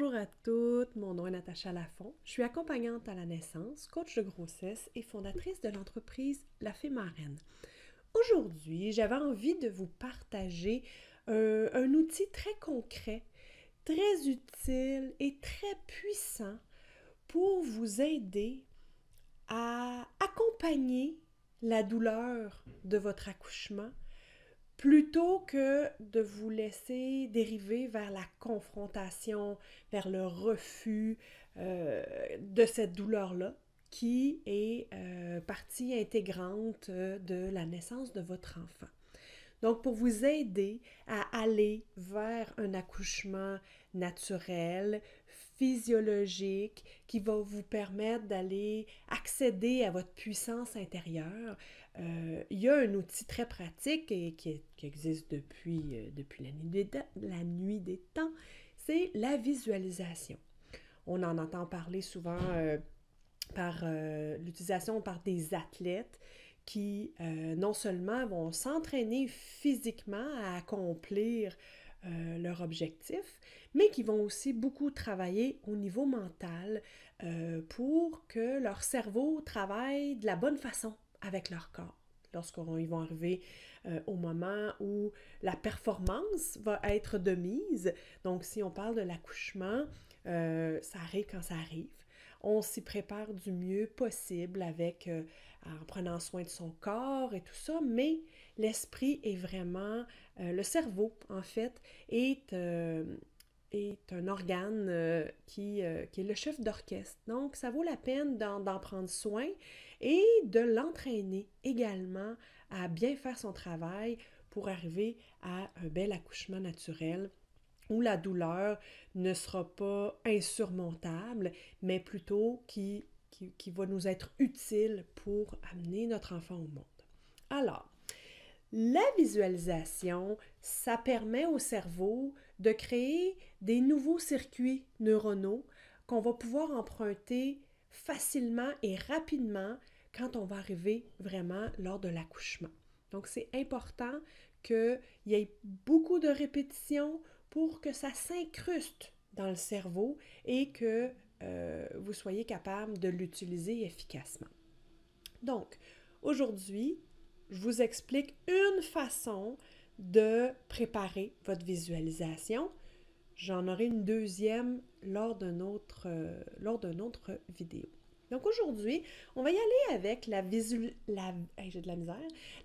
Bonjour à toutes, mon nom est Natacha Lafont. Je suis accompagnante à la naissance, coach de grossesse et fondatrice de l'entreprise La Fée Marraine. Aujourd'hui, j'avais envie de vous partager euh, un outil très concret, très utile et très puissant pour vous aider à accompagner la douleur de votre accouchement plutôt que de vous laisser dériver vers la confrontation, vers le refus euh, de cette douleur-là, qui est euh, partie intégrante de la naissance de votre enfant. Donc, pour vous aider à aller vers un accouchement naturel, physiologique, qui va vous permettre d'aller accéder à votre puissance intérieure, euh, il y a un outil très pratique et qui, existe depuis, euh, depuis la, nuit des, temps, c'est la visualisation. On en entend parler souvent euh, par l'utilisation par des athlètes qui non seulement vont s'entraîner physiquement à accomplir leur objectif, mais qui vont aussi beaucoup travailler au niveau mental pour que leur cerveau travaille de la bonne façon avec leur corps. Lorsqu'ils vont arriver euh, au moment où la performance va être de mise. Donc, si on parle de l'accouchement, euh, ça arrive quand ça arrive. On s'y prépare du mieux possible avec, euh, en prenant soin de son corps et tout ça, mais l'esprit est vraiment, le cerveau en fait, est, est un organe qui, qui, est le chef d'orchestre. Donc, ça vaut la peine d'en prendre soin et de l'entraîner également à bien faire son travail pour arriver à un bel accouchement naturel où la douleur ne sera pas insurmontable, mais plutôt qui, qui, va nous être utile pour amener notre enfant au monde. Alors, la visualisation, ça permet au cerveau de créer des nouveaux circuits neuronaux qu'on va pouvoir emprunter facilement et rapidement quand on va arriver vraiment lors de l'accouchement. Donc, c'est important qu'il y ait beaucoup de répétitions pour que ça s'incruste dans le cerveau et que euh, vous soyez capable de l'utiliser efficacement. Donc, aujourd'hui, je vous explique une façon de préparer votre visualisation. J'en aurai une deuxième lors euh, lors d'une autre vidéo. Donc aujourd'hui, on va y aller avec la, visu... de la, misère.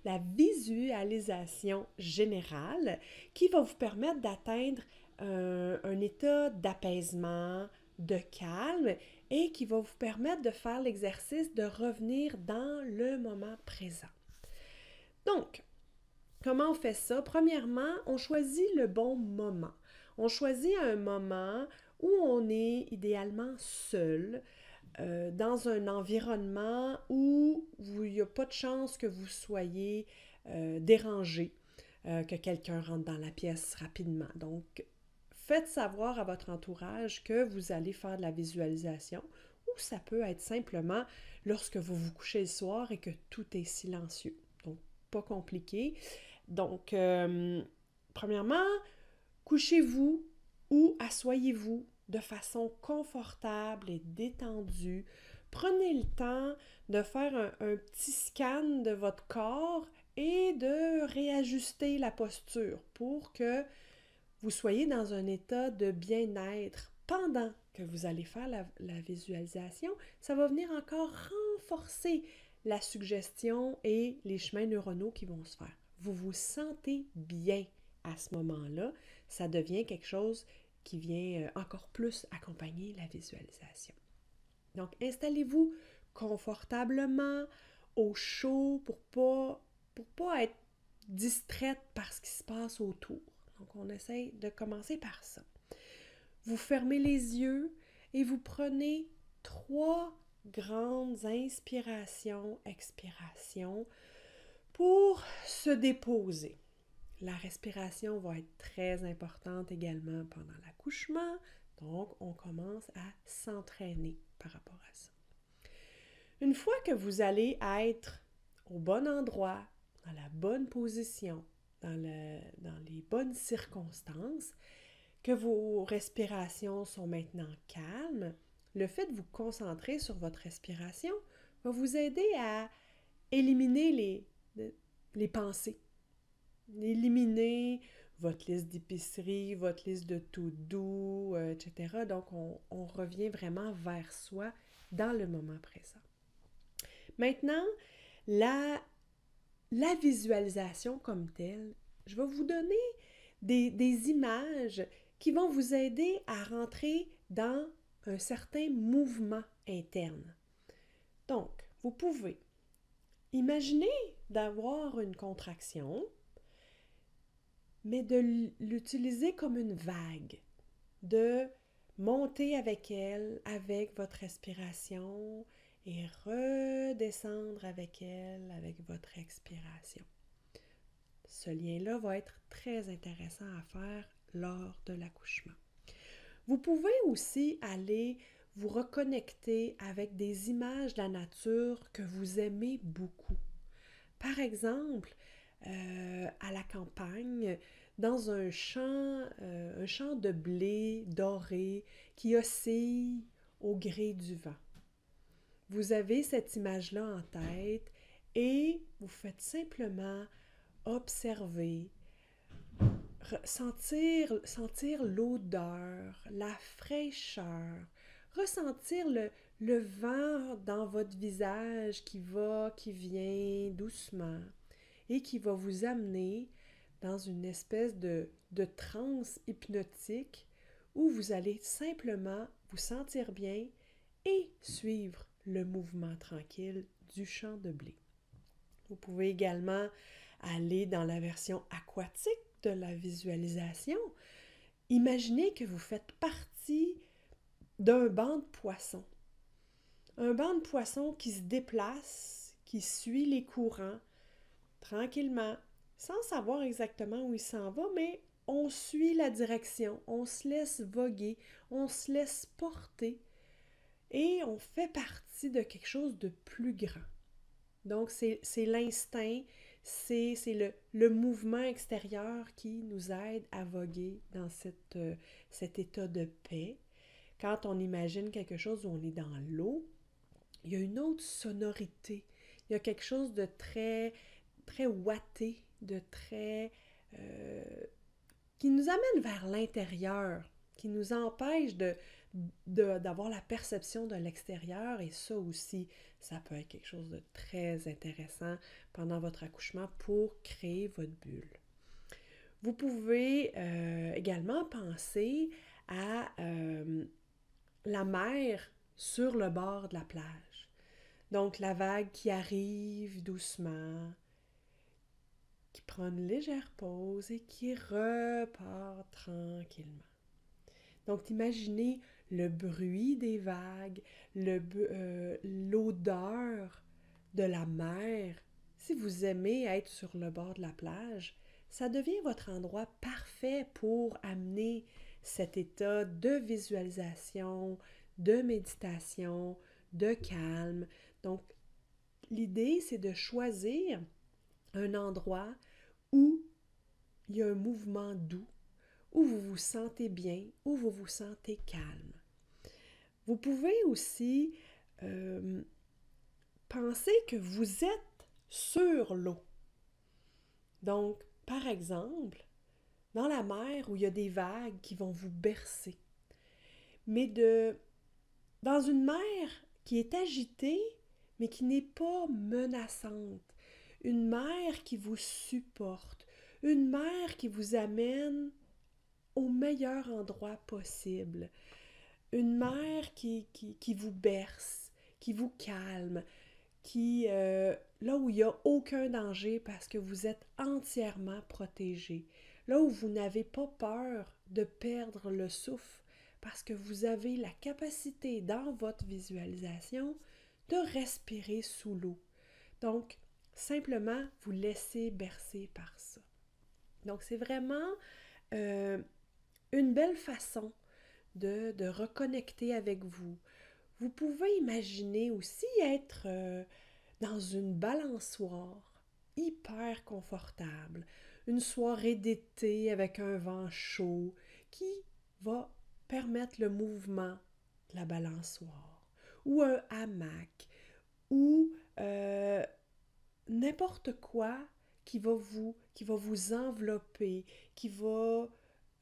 la visualisation générale qui va vous permettre d'atteindre un état d'apaisement, de calme et qui va vous permettre de faire l'exercice de revenir dans le moment présent. Donc, comment on fait ça? Premièrement, on choisit le bon moment. On choisit un moment où on est idéalement seul, euh, dans un environnement où il n'y a pas de chance que vous soyez euh, dérangé, euh, que quelqu'un rentre dans la pièce rapidement. Donc, faites savoir à votre entourage que vous allez faire de la visualisation ou ça peut être simplement lorsque vous vous couchez le soir et que tout est silencieux. Donc, pas compliqué. Donc, premièrement, couchez-vous ou assoyez-vous de façon confortable et détendue. Prenez le temps de faire un, petit scan de votre corps et de réajuster la posture pour que vous soyez dans un état de bien-être pendant que vous allez faire la, la, visualisation. Ça va venir encore renforcer la suggestion et les chemins neuronaux qui vont se faire. Vous vous sentez bien à ce moment-là. Ça devient quelque chose qui vient euh, encore plus accompagner la visualisation. Donc, installez-vous confortablement, au chaud, pour pas, pour pas être distraite par ce qui se passe autour. Donc, on essaye de commencer par ça. Vous fermez les yeux et vous prenez trois grandes inspirations, expirations pour se déposer. La respiration va être très importante également pendant l'accouchement, donc on commence à s'entraîner par rapport à ça. Une fois que vous allez être au bon endroit, dans la bonne position, dans, dans les bonnes circonstances, que vos respirations sont maintenant calmes, le fait de vous concentrer sur votre respiration va vous aider à éliminer les, les pensées, éliminer votre liste d'épicerie, votre liste de tout doux, euh, etc. Donc, on, on, revient vraiment vers soi dans le moment présent. Maintenant, la, la visualisation comme telle, je vais vous donner des, des images qui vont vous aider à rentrer dans un certain mouvement interne. Donc, vous pouvez imaginer d'avoir une contraction, mais de l'utiliser comme une vague, de monter avec elle, avec votre respiration et redescendre avec elle, avec votre expiration. Ce lien-là va être très intéressant à faire lors de l'accouchement. Vous pouvez aussi aller vous reconnecter avec des images de la nature que vous aimez beaucoup. Par exemple, euh, à la campagne, dans un champ, euh, un champ de blé doré qui oscille au gré du vent. Vous avez cette image-là en tête et vous faites simplement observer, sentir, sentir l'odeur, la fraîcheur, ressentir le, vent dans votre visage qui va, qui vient doucement et qui va vous amener dans une espèce de, de transe hypnotique où vous allez simplement vous sentir bien et suivre le mouvement tranquille du champ de blé. Vous pouvez également aller dans la version aquatique de la visualisation. Imaginez que vous faites partie d'un banc de poissons. Un banc de poissons qui se déplace, qui suit les courants tranquillement, sans savoir exactement où il s'en va, mais on suit la direction, on se laisse voguer, on se laisse porter et on fait partie de quelque chose de plus grand. Donc, c'est l'instinct, c'est le, le, mouvement extérieur qui nous aide à voguer dans cette, euh, cet état de paix. Quand on imagine quelque chose où on est dans l'eau, il y a une autre sonorité. Il y a quelque chose de très, très ouaté, de très... Euh, qui nous amène vers l'intérieur, qui nous empêche de, d'avoir la perception de l'extérieur et ça aussi, ça peut être quelque chose de très intéressant pendant votre accouchement pour créer votre bulle. Vous pouvez euh, également penser à euh, la mer sur le bord de la plage. Donc la vague qui arrive doucement, qui prend une légère pause et qui repart tranquillement. Donc imaginez le bruit des vagues, euh, l'odeur de la mer. Si vous aimez être sur le bord de la plage, ça devient votre endroit parfait pour amener cet état de visualisation, de méditation, de calme. Donc, l'idée, c'est de choisir un endroit où il y a un mouvement doux, où vous vous sentez bien, où vous vous sentez calme. Vous pouvez aussi euh, penser que vous êtes sur l'eau. Donc, par exemple, dans la mer où il y a des vagues qui vont vous bercer, mais de dans une mer qui est agitée, mais qui n'est pas menaçante, une mer qui vous supporte, une mer qui vous amène au meilleur endroit possible, une mer qui, qui, vous berce, qui vous calme, qui euh, là où il n'y a aucun danger parce que vous êtes entièrement protégé, là où vous n'avez pas peur de perdre le souffle parce que vous avez la capacité dans votre visualisation de respirer sous l'eau. Donc, simplement vous laissez bercer par ça. Donc, c'est vraiment euh, une belle façon de, reconnecter avec vous. Vous pouvez imaginer aussi être euh, dans une balançoire hyper confortable, une soirée d'été avec un vent chaud qui va permettre le mouvement de la balançoire ou un hamac ou euh, n'importe quoi qui va vous qui va vous envelopper, qui va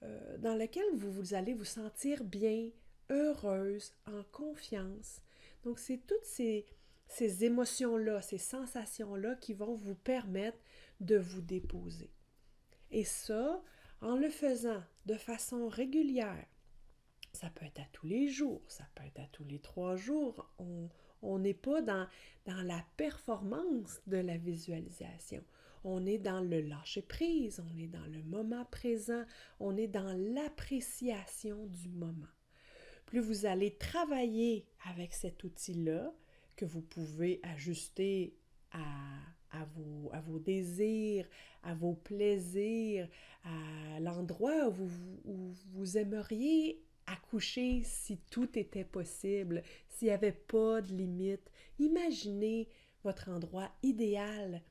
euh, dans lequel vous, allez vous sentir bien, heureuse, en confiance. Donc c'est toutes ces, ces émotions-là, ces sensations-là qui vont vous permettre de vous déposer. Et ça, en le faisant de façon régulière, ça peut être à tous les jours, ça peut être à tous les trois jours. On n'est pas dans, dans la performance de la visualisation. On est dans le lâcher-prise, on est dans le moment présent, on est dans l'appréciation du moment. Plus vous allez travailler avec cet outil-là, que vous pouvez ajuster à, à, vos, à vos désirs, à vos plaisirs, à l'endroit où vous, où vous aimeriez accoucher si tout était possible, s'il n'y avait pas de limite. Imaginez votre endroit idéal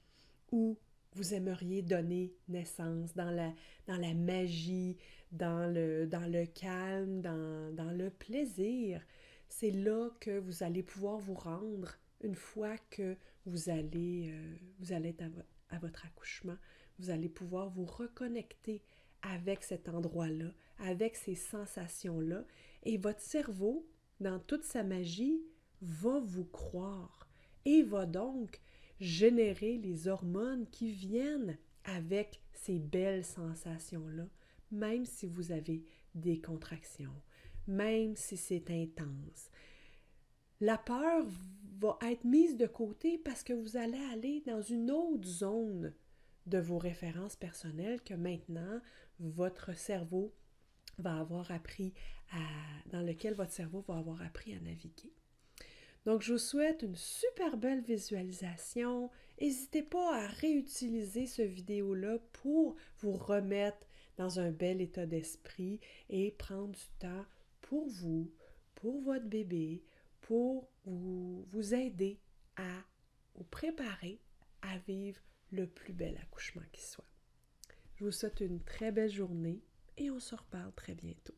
où vous aimeriez donner naissance, dans la, dans la magie, dans le, dans le calme, dans, dans le plaisir. C'est là que vous allez pouvoir vous rendre une fois que vous allez, euh, vous allez être à, à votre accouchement. Vous allez pouvoir vous reconnecter avec cet endroit-là, avec ces sensations-là, et votre cerveau, dans toute sa magie, va vous croire et va donc générer les hormones qui viennent avec ces belles sensations-là, même si vous avez des contractions, même si c'est intense. La peur va être mise de côté parce que vous allez aller dans une autre zone de vos références personnelles que maintenant votre cerveau va avoir appris à, dans lequel votre cerveau va avoir appris à naviguer. Donc, je vous souhaite une super belle visualisation. N'hésitez pas à réutiliser ce vidéo-là pour vous remettre dans un bel état d'esprit et prendre du temps pour vous, pour votre bébé, pour vous, vous aider à vous préparer à vivre le plus bel accouchement qui soit. Je vous souhaite une très belle journée et on se reparle très bientôt.